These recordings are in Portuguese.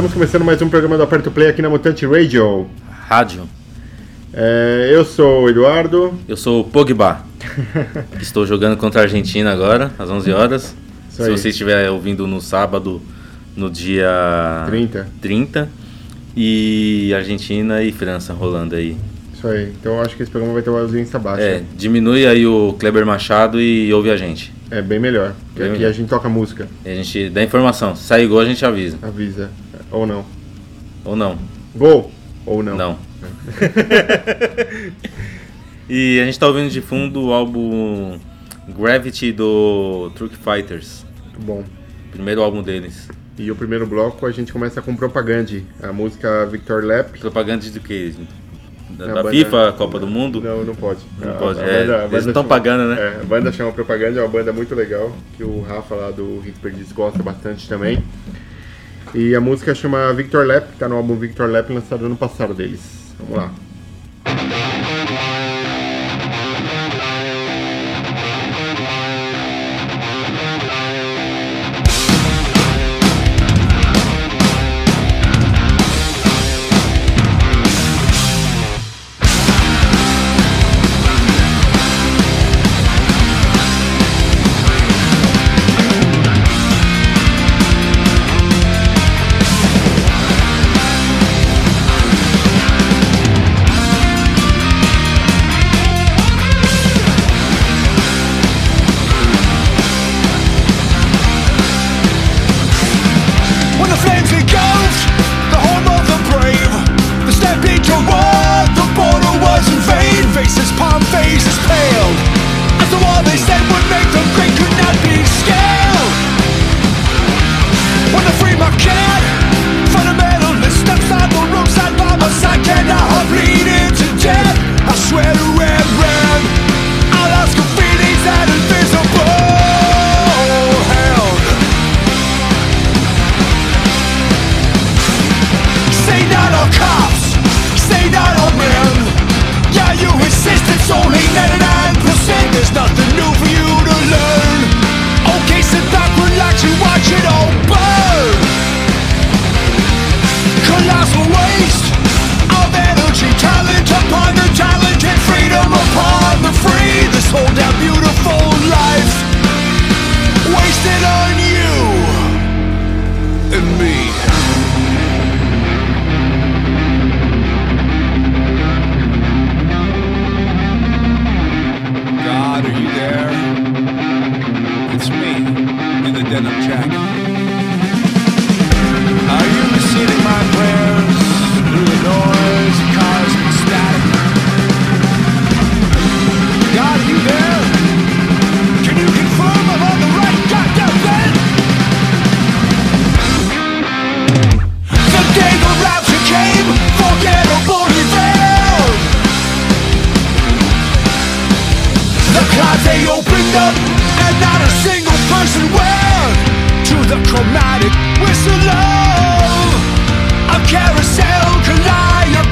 Estamos começando mais um programa do Aperto Play aqui na Mutante Radio. Rádio. É, eu sou o Eduardo. Eu sou o Pogba. Estou jogando contra a Argentina agora, às 11 horas. Isso Se aí. você estiver ouvindo no sábado, no dia 30. 30. E Argentina e França rolando aí. Isso aí. Então eu acho que esse programa vai ter uma audiência baixa. É, diminui aí o Kleber Machado e ouve a gente. É bem melhor. Porque Bem aqui melhor. a gente toca música. E a gente dá informação. Se sair gol, a gente avisa. Avisa. Ou não. Ou não. Gol! Ou não. Não. e a gente tá ouvindo de fundo o álbum Gravity do Truck Fighters. Muito bom. Primeiro álbum deles. E o primeiro bloco a gente começa com Propaganda, a música Victor Lap. Propaganda do que? Da, da banda- FIFA, Copa do Mundo? Não, não pode. Não A- pode, a é, banda- eles banda estão pagando, né? É, a banda chama Propaganda, é uma banda muito legal, que o Rafa lá do Hit Perdiz gosta bastante também. E a música chama Victor Lap, tá no álbum Victor Lap lançado ano passado deles. Vamos lá. clouds they opened up And not a single person went To the chromatic whistle of A carousel collider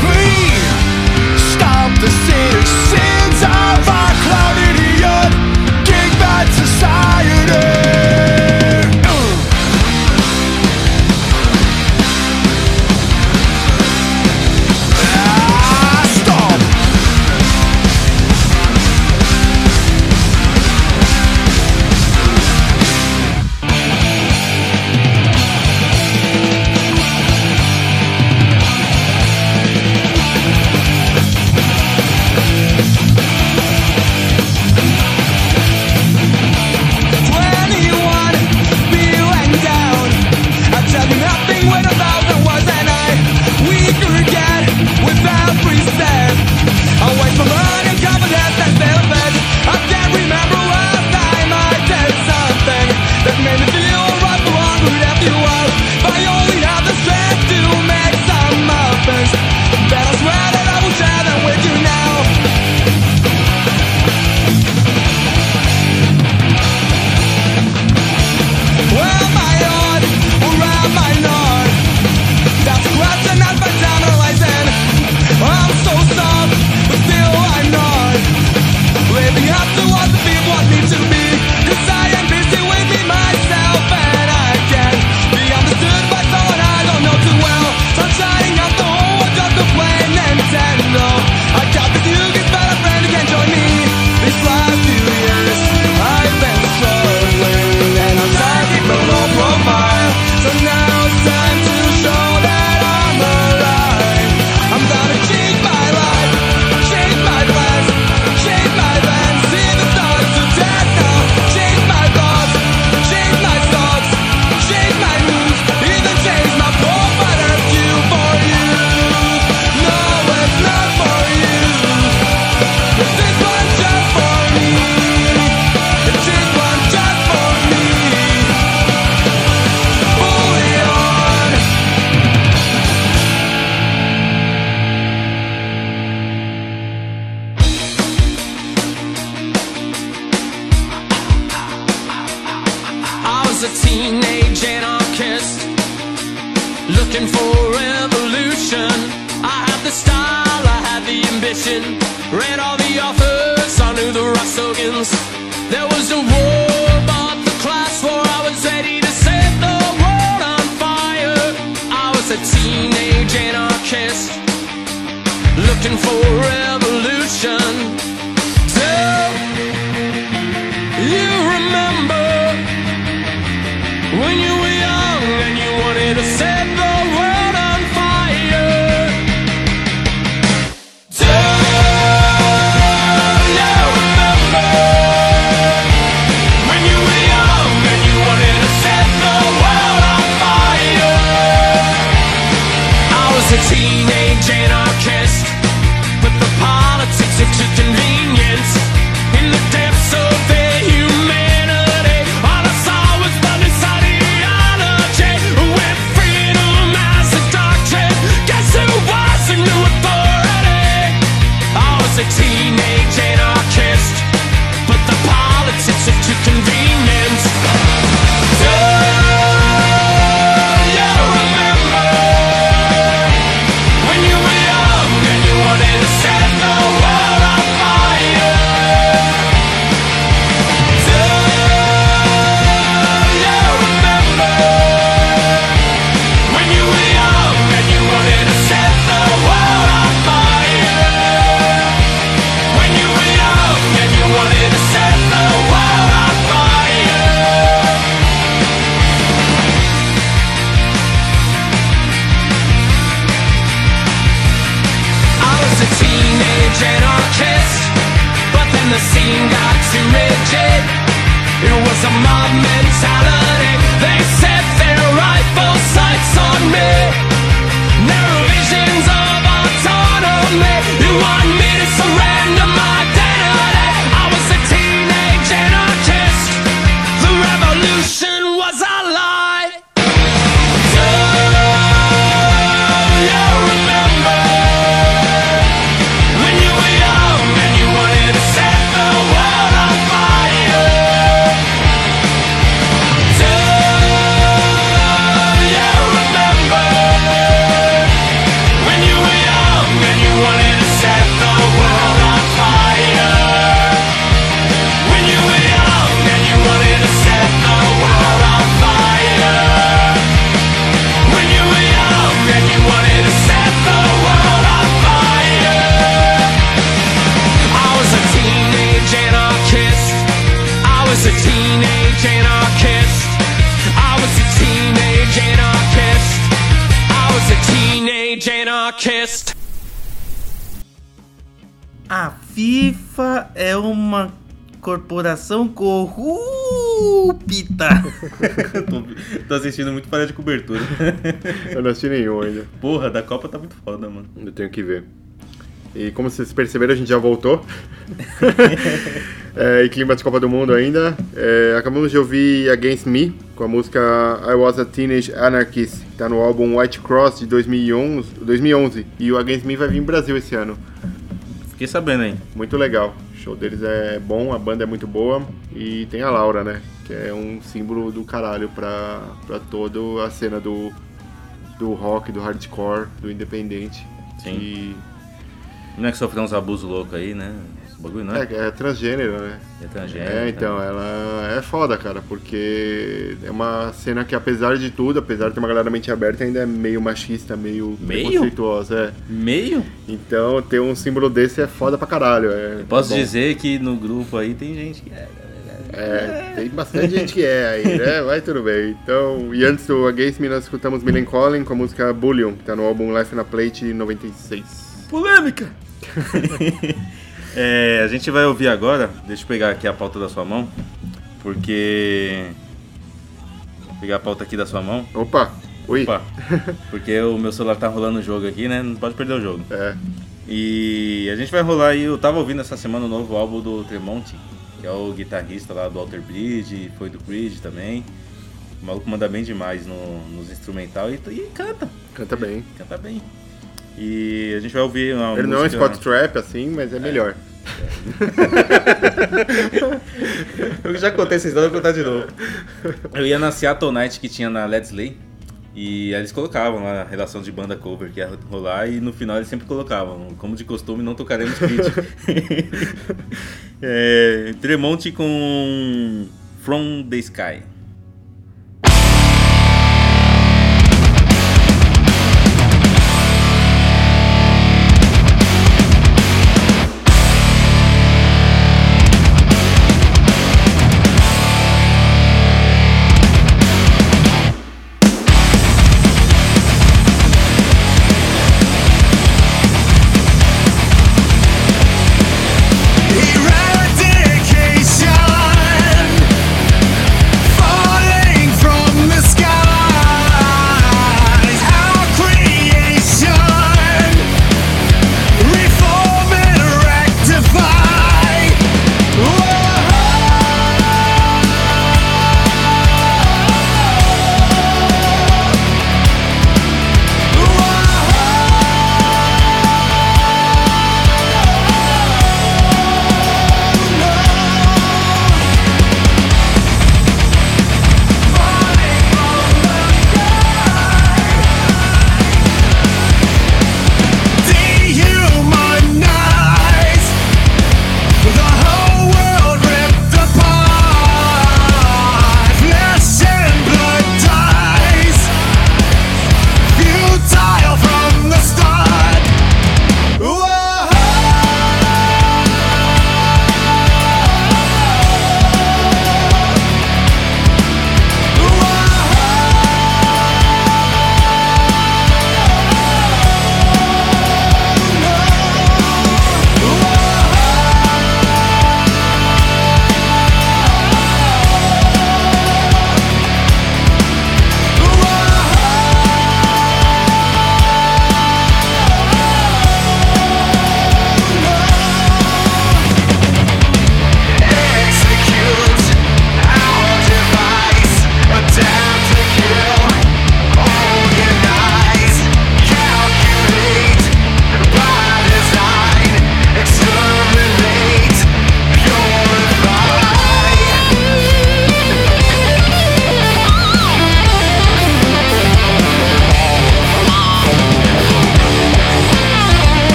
uma corporação corrupta. tô, tô assistindo muito para de cobertura. Eu não assisti nenhum ainda. Porra, da Copa tá muito foda, mano. Eu tenho que ver. E como vocês perceberam, a gente já voltou. é, em clima de Copa do Mundo ainda. É, acabamos de ouvir Against Me, com a música I Was a Teenage Anarchist. que Tá no álbum White Cross de 2011, 2011. E o Against Me vai vir em Brasil esse ano. Fiquei sabendo aí. Muito legal. O show deles é bom, a banda é muito boa. E tem a Laura, né? Que é um símbolo do caralho pra, pra toda a cena do, do rock, do hardcore, do independente. Sim. E Não é que sofreu uns abusos loucos aí, né? Esse bagulho não é? É, é transgênero, né? É transgênero. É, então, ela é foda, cara, porque é uma cena que, apesar de tudo, apesar de ter uma galera mente aberta, ainda é meio machista, meio, Meio? preconceituosa. É. Meio? Então, ter um símbolo desse é foda pra caralho. É, Posso bom. dizer que no grupo aí tem gente que é. É, tem bastante gente que é aí, né? Vai tudo bem. Então, e antes do Against Me, nós escutamos Millen Collin com a música Bullion, que tá no álbum Life na Plate 96. Polêmica! É, a gente vai ouvir agora, deixa eu pegar aqui a pauta da sua mão, porque. Vou pegar a pauta aqui da sua mão. Opa! Oi! Opa, porque o meu celular tá rolando o jogo aqui, né? Não pode perder o jogo. É, E a gente vai rolar aí, eu tava ouvindo essa semana o novo álbum do Tremonti, que é o guitarrista lá do Alter Bridge, foi do Creed também. O maluco manda bem demais no, nos instrumental e, e canta, canta bem. canta bem. E a gente vai ouvir uma Ele não é um spot trap assim, mas é melhor. Eu já contei essa história, vou contar de novo. Eu ia na Seattle Night que tinha na Let's Lay. E eles colocavam lá a relação de banda cover que ia rolar e no final eles sempre colocavam, como de costume, não tocaremos Creed. é, Tremonti com From the Sky.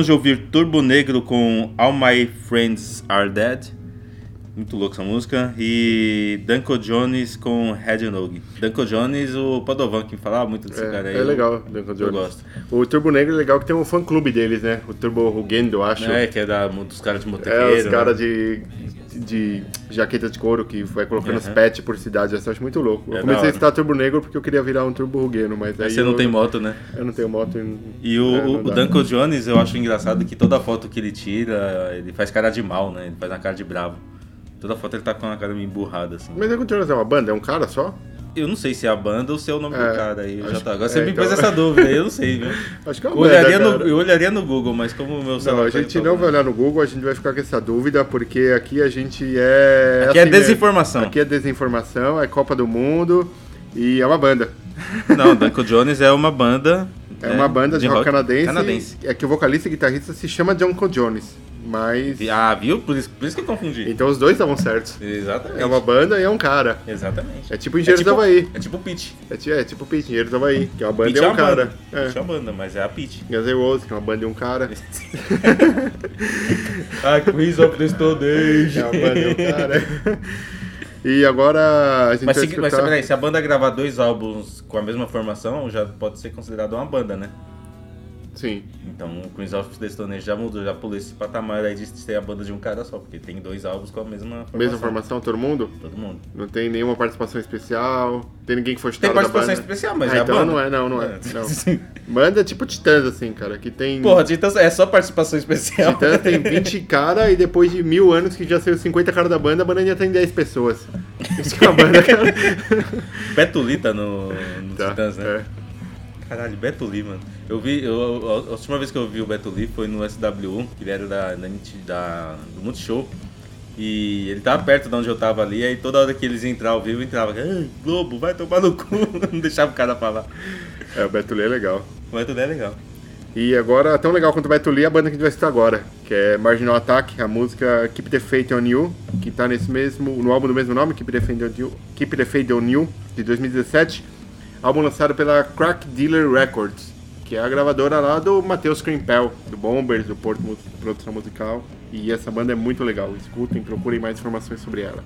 Acabamos de ouvir Turbo Negro com All My Friends Are Dead. Muito louco essa música. E Danko Jones com Head Nog. Danko Jones, o Padovan que falava muito desse cara aí. É, é eu- legal, Eu Jones. gosto. O Turbo Negro é legal que tem um fã clube deles, né? O Turbo Rugendo, eu acho. É, que é da, dos caras de É, motoqueiro. os caras né? de, de jaqueta de couro que vai colocando os Aham. pets por cidade. Eu acho muito louco. É Eu comecei a citar Turbo Negro porque eu queria virar um Turbo Rugueno, mas aí. Aí você não eu, tem moto, né? Eu não tenho moto. E, E o, é, o. Danko Jones, eu acho engraçado que toda foto que ele tira, ele faz cara de mal, né? Ele faz uma cara de bravo. Toda foto ele tá com uma cara meio emburrada, assim. Mas Duncan Jones é uma banda? É um cara só? Eu não sei se é a banda ou se é o nome É, do cara aí. já tá. Agora você é, me então- pôs essa dúvida aí, eu não sei, viu? Acho que é uma Eu olharia, banda, no, eu olharia no Google, mas como o meu Não, celular. a tá gente em não vai olhar no Google, a gente vai ficar com essa dúvida, porque aqui a gente é. Aqui é mesmo. desinformação. Aqui é desinformação, é Copa do Mundo e é uma banda. Não, Danko Jones é uma banda. É né, uma banda de, rock, canadense, canadense. É que o vocalista e guitarrista se chama Cole Jones. Mas. Ah, viu? Por isso, por isso que eu confundi. Então os dois estavam certos. Exatamente. É uma banda e é um cara. Exatamente. É tipo Engenheiros do Havaí. É tipo Pitch. É, ti- é tipo Pete, Engenheiros do Havaí, que é uma banda Pitch e é um uma cara. banda. É. Pitch é uma banda, mas é a Pitch. Guns N' Roses, que é uma banda e um cara. ah, Quiz of the Stone Age. É uma banda e um cara. E agora a gente Mas, vai se, mas escutar... peraí, se a banda gravar dois álbuns com a mesma formação, já pode ser considerado uma banda, né? Sim. Então o Queens of the Stone Age já mudou, já pulou esse patamar aí de ser a banda de um cara só, porque tem dois álbuns com a mesma formação. Mesma formação, todo mundo? Todo mundo. Não tem nenhuma participação especial? Tem ninguém que foi Tem chutado da participação especial, mas Ah, é a então banda. não é, não, não é. Não. Banda tipo Titãs, assim, cara, que tem... Porra, Titãs é só participação especial. Titãs tem 20 cara e depois de mil anos que já saiu 50 cara da banda, a banda ainda tem 10 pessoas. Isso que é uma banda, tá no, no Tá, Titãs, né? é. Caralho, Beto Lee, mano. Eu vi, eu, a última vez que eu vi o Beto Lee foi no SW1, que ele era da, da, da- do Multishow. E ele tava perto de onde eu tava ali, aí toda hora que eles entravam ao vivo, entrava, "Ai, Globo, vai tomar no cu, não deixava o cara falar. É, o Beto Lee é legal. O Beto Lee é legal. E agora, tão legal quanto o Beto Lee, a banda que a gente vai citar agora, que é Marginal Attack, a música Keep the Faith on You, que tá nesse mesmo, no álbum do mesmo nome, Keep the Faith on You, Keep the Faith on You de 2017, álbum lançado pela Crack Dealer Records, que é a gravadora lá do Matheus Krimpel, do Bombers, do Porto Produção Musical, e essa banda é muito legal, escutem, procurem mais informações sobre ela.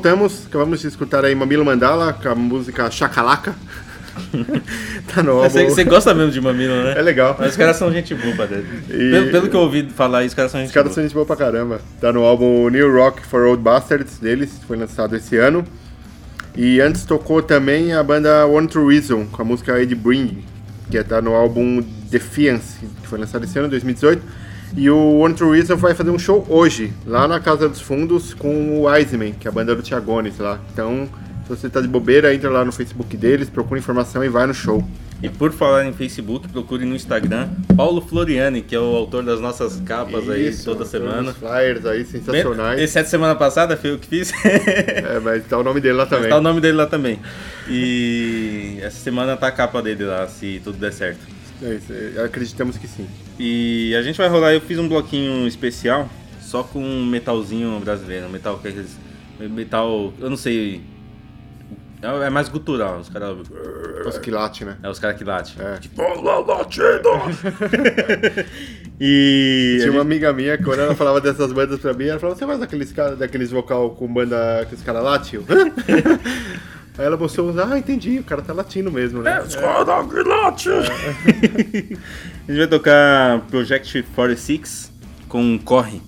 Voltamos, acabamos de escutar aí Mamilo Mandala com a música Chacalaca. tá no álbum. Você, você gosta mesmo de Mamilo, né? É legal. Mas os caras são gente boa, padre. E- Pelo, pelo que eu ouvi falar os caras são gente Os caras boa. são gente boa pra caramba. Tá no álbum New Rock for Old Bastards deles, foi lançado esse ano. E antes tocou também a banda One True Reason, com a música Ed Bring, que tá no álbum Defiance, que foi lançado esse ano, 2018. E o One True Reason vai fazer um show hoje, lá na Casa dos Fundos, com o Iceman, que é a banda do Tiagones lá. Então, se você tá de bobeira, entra lá no Facebook deles, procura informação e vai no show. E por falar em Facebook, procure no Instagram Paulo Floriani, que é o autor das nossas capas aí Isso, toda todos semana. os flyers aí, sensacionais. Esse é semana passada, foi eu que fiz. É, mas tá o nome dele lá também. tá o nome dele lá também. E essa semana tá a capa dele lá, se tudo der certo. É isso, é, acreditamos que sim. E a gente vai rolar, eu fiz um bloquinho especial, só com um metalzinho brasileiro, metal que é aqueles- metal, eu não sei, é é mais gutural, os caras Os que late, né? é os caras que late. É. Tipo, latindo. e Tinha uma amiga minha, quando ela falava dessas bandas pra mim, ela falava, você gosta daqueles, cara, daqueles vocal com banda que os caras latem? Aí ela mostrou, ah, entendi, o cara tá latindo mesmo, né? Que late. a gente vai tocar Project 46 com Corre.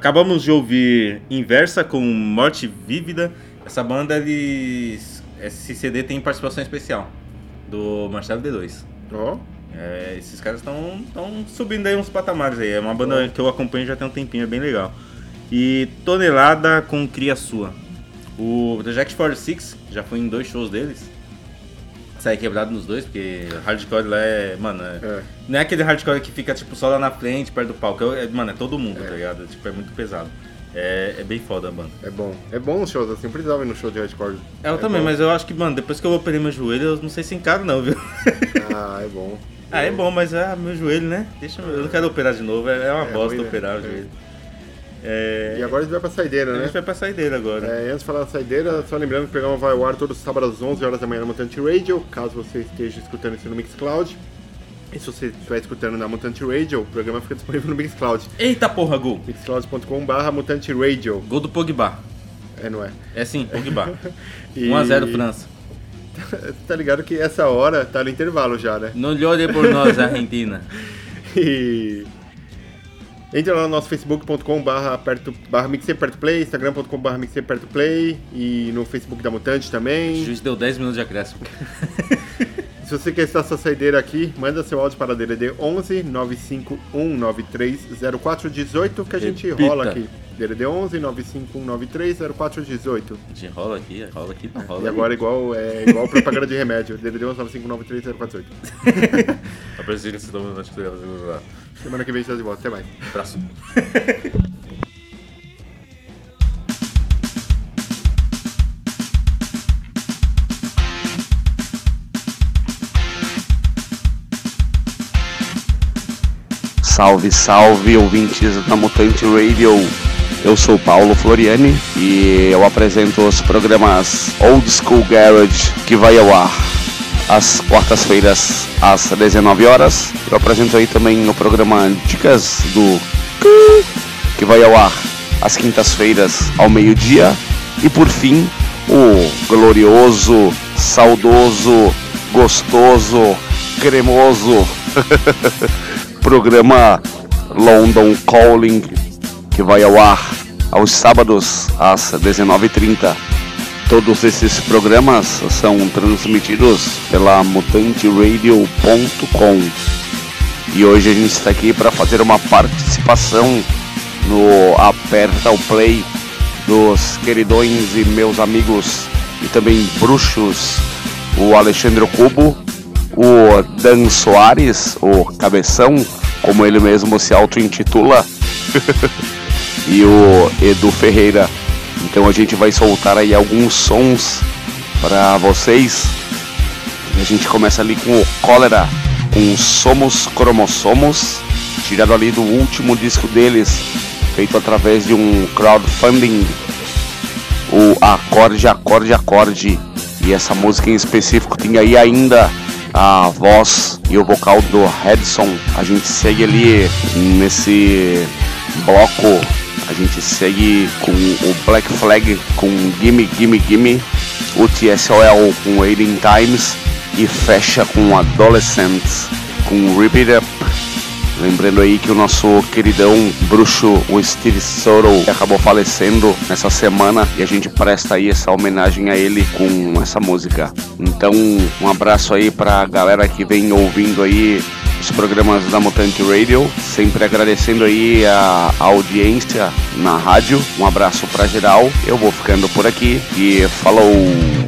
Acabamos de ouvir Inversa com Morte Vívida. Essa banda, eles. Esse CD tem participação especial do Marcelo D2. Ó, É, esses caras estão subindo aí uns patamares aí. É uma banda que eu acompanho já tem um tempinho, é bem legal. E Tonelada com Cria Sua. O The Jack 46 já foi em dois shows deles. Sai quebrado nos dois, porque hardcore lá é. Mano, é, É. não é aquele hardcore que fica tipo só lá na frente, perto do palco. É, mano, é todo mundo, tá ligado? Tipo, é muito pesado. É, é bem foda a banda. é bom. É bom os shows assim, eu precisava ir no show de hardcore. Eu é também, bom. mas eu acho que, mano, depois que eu operei meu joelho, eu não sei se encaro não, viu? Ah, é bom. Ah, é bom, mas ah, meu joelho, né? Deixa, eu eu não quero operar de novo, é é uma É bosta né? operar o É. joelho. É, E agora a gente vai pra saideira, a né? gente vai pra saideira agora. É, antes de falar da saideira, só lembrando que o programa vai ao ar todo sábado às 11 horas da manhã na Mutante Radio, caso você esteja escutando isso no Mixcloud. E se você estiver escutando na Mutante Radio, o programa fica disponível no Mixcloud. Eita porra, gol! mixcloud.com.br Mutante Radio. Gol do Pogba. É, não é? É sim, Pogba. E- 1x0 França. tá ligado que essa hora tá no intervalo já, né? Não llore por nós, Argentina. E entra lá no nosso facebook.com barra perto barra mixer perto play, instagram.com barra mixer perto play e no Facebook da Mutante O também. juiz deu 10 minutos de acréscimo. Se você quer estar essa saideira aqui, manda seu áudio para DDD 11 95193 0418 que a gente Repita. rola aqui. DDD 11 95193 0418. A gente rola aqui, rola aqui, não rola E agora igual, é, igual propaganda de remédio. DDD 11 95193 0418. Apresenta esse nome no Netflix lá. Semana que vem a gente tá de volta. Até mais. Abraço. Salve, salve, ouvintes da Mutante Radio. Eu sou Paulo Floriani e eu apresento os programas Old School Garage que vai ao ar às quartas-feiras às 19 horas. Eu apresento aí também o programa Dicas do que vai ao ar às quintas-feiras ao meio-dia. E por fim, o glorioso, saudoso, gostoso, cremoso programa London Calling, que vai ao ar aos sábados às 19h30. Todos esses programas são transmitidos pela mutanteradio.com. E hoje a gente está aqui para fazer uma participação no Aperta o Play dos queridões e meus amigos e também bruxos, o Alexandre Cubo, o Dan Soares, o Cabeção, como ele mesmo se auto-intitula, e o Edu Ferreira. Então a gente vai soltar aí alguns sons para vocês. A gente começa ali com o Cólera, com Somos Cromossomos, tirado ali do último disco deles, feito através de um crowdfunding, o Acorde, Acorde, Acorde. E essa música em específico tem aí ainda a voz e o vocal do Redson. A gente segue ali nesse bloco. A gente segue com o Black Flag com Gimme Gimme Gimme, o TSOL com Waiting Times e fecha com Adolescents com Rip It Up. Lembrando aí que o nosso queridão bruxo, o Steve Sorrow, acabou falecendo nessa semana e a gente presta aí essa homenagem a ele com essa música. Então, um abraço aí pra galera que vem ouvindo aí os programas da Mutante Radio, sempre agradecendo aí a audiência na rádio. Um abraço pra geral. Eu vou ficando por aqui e falou!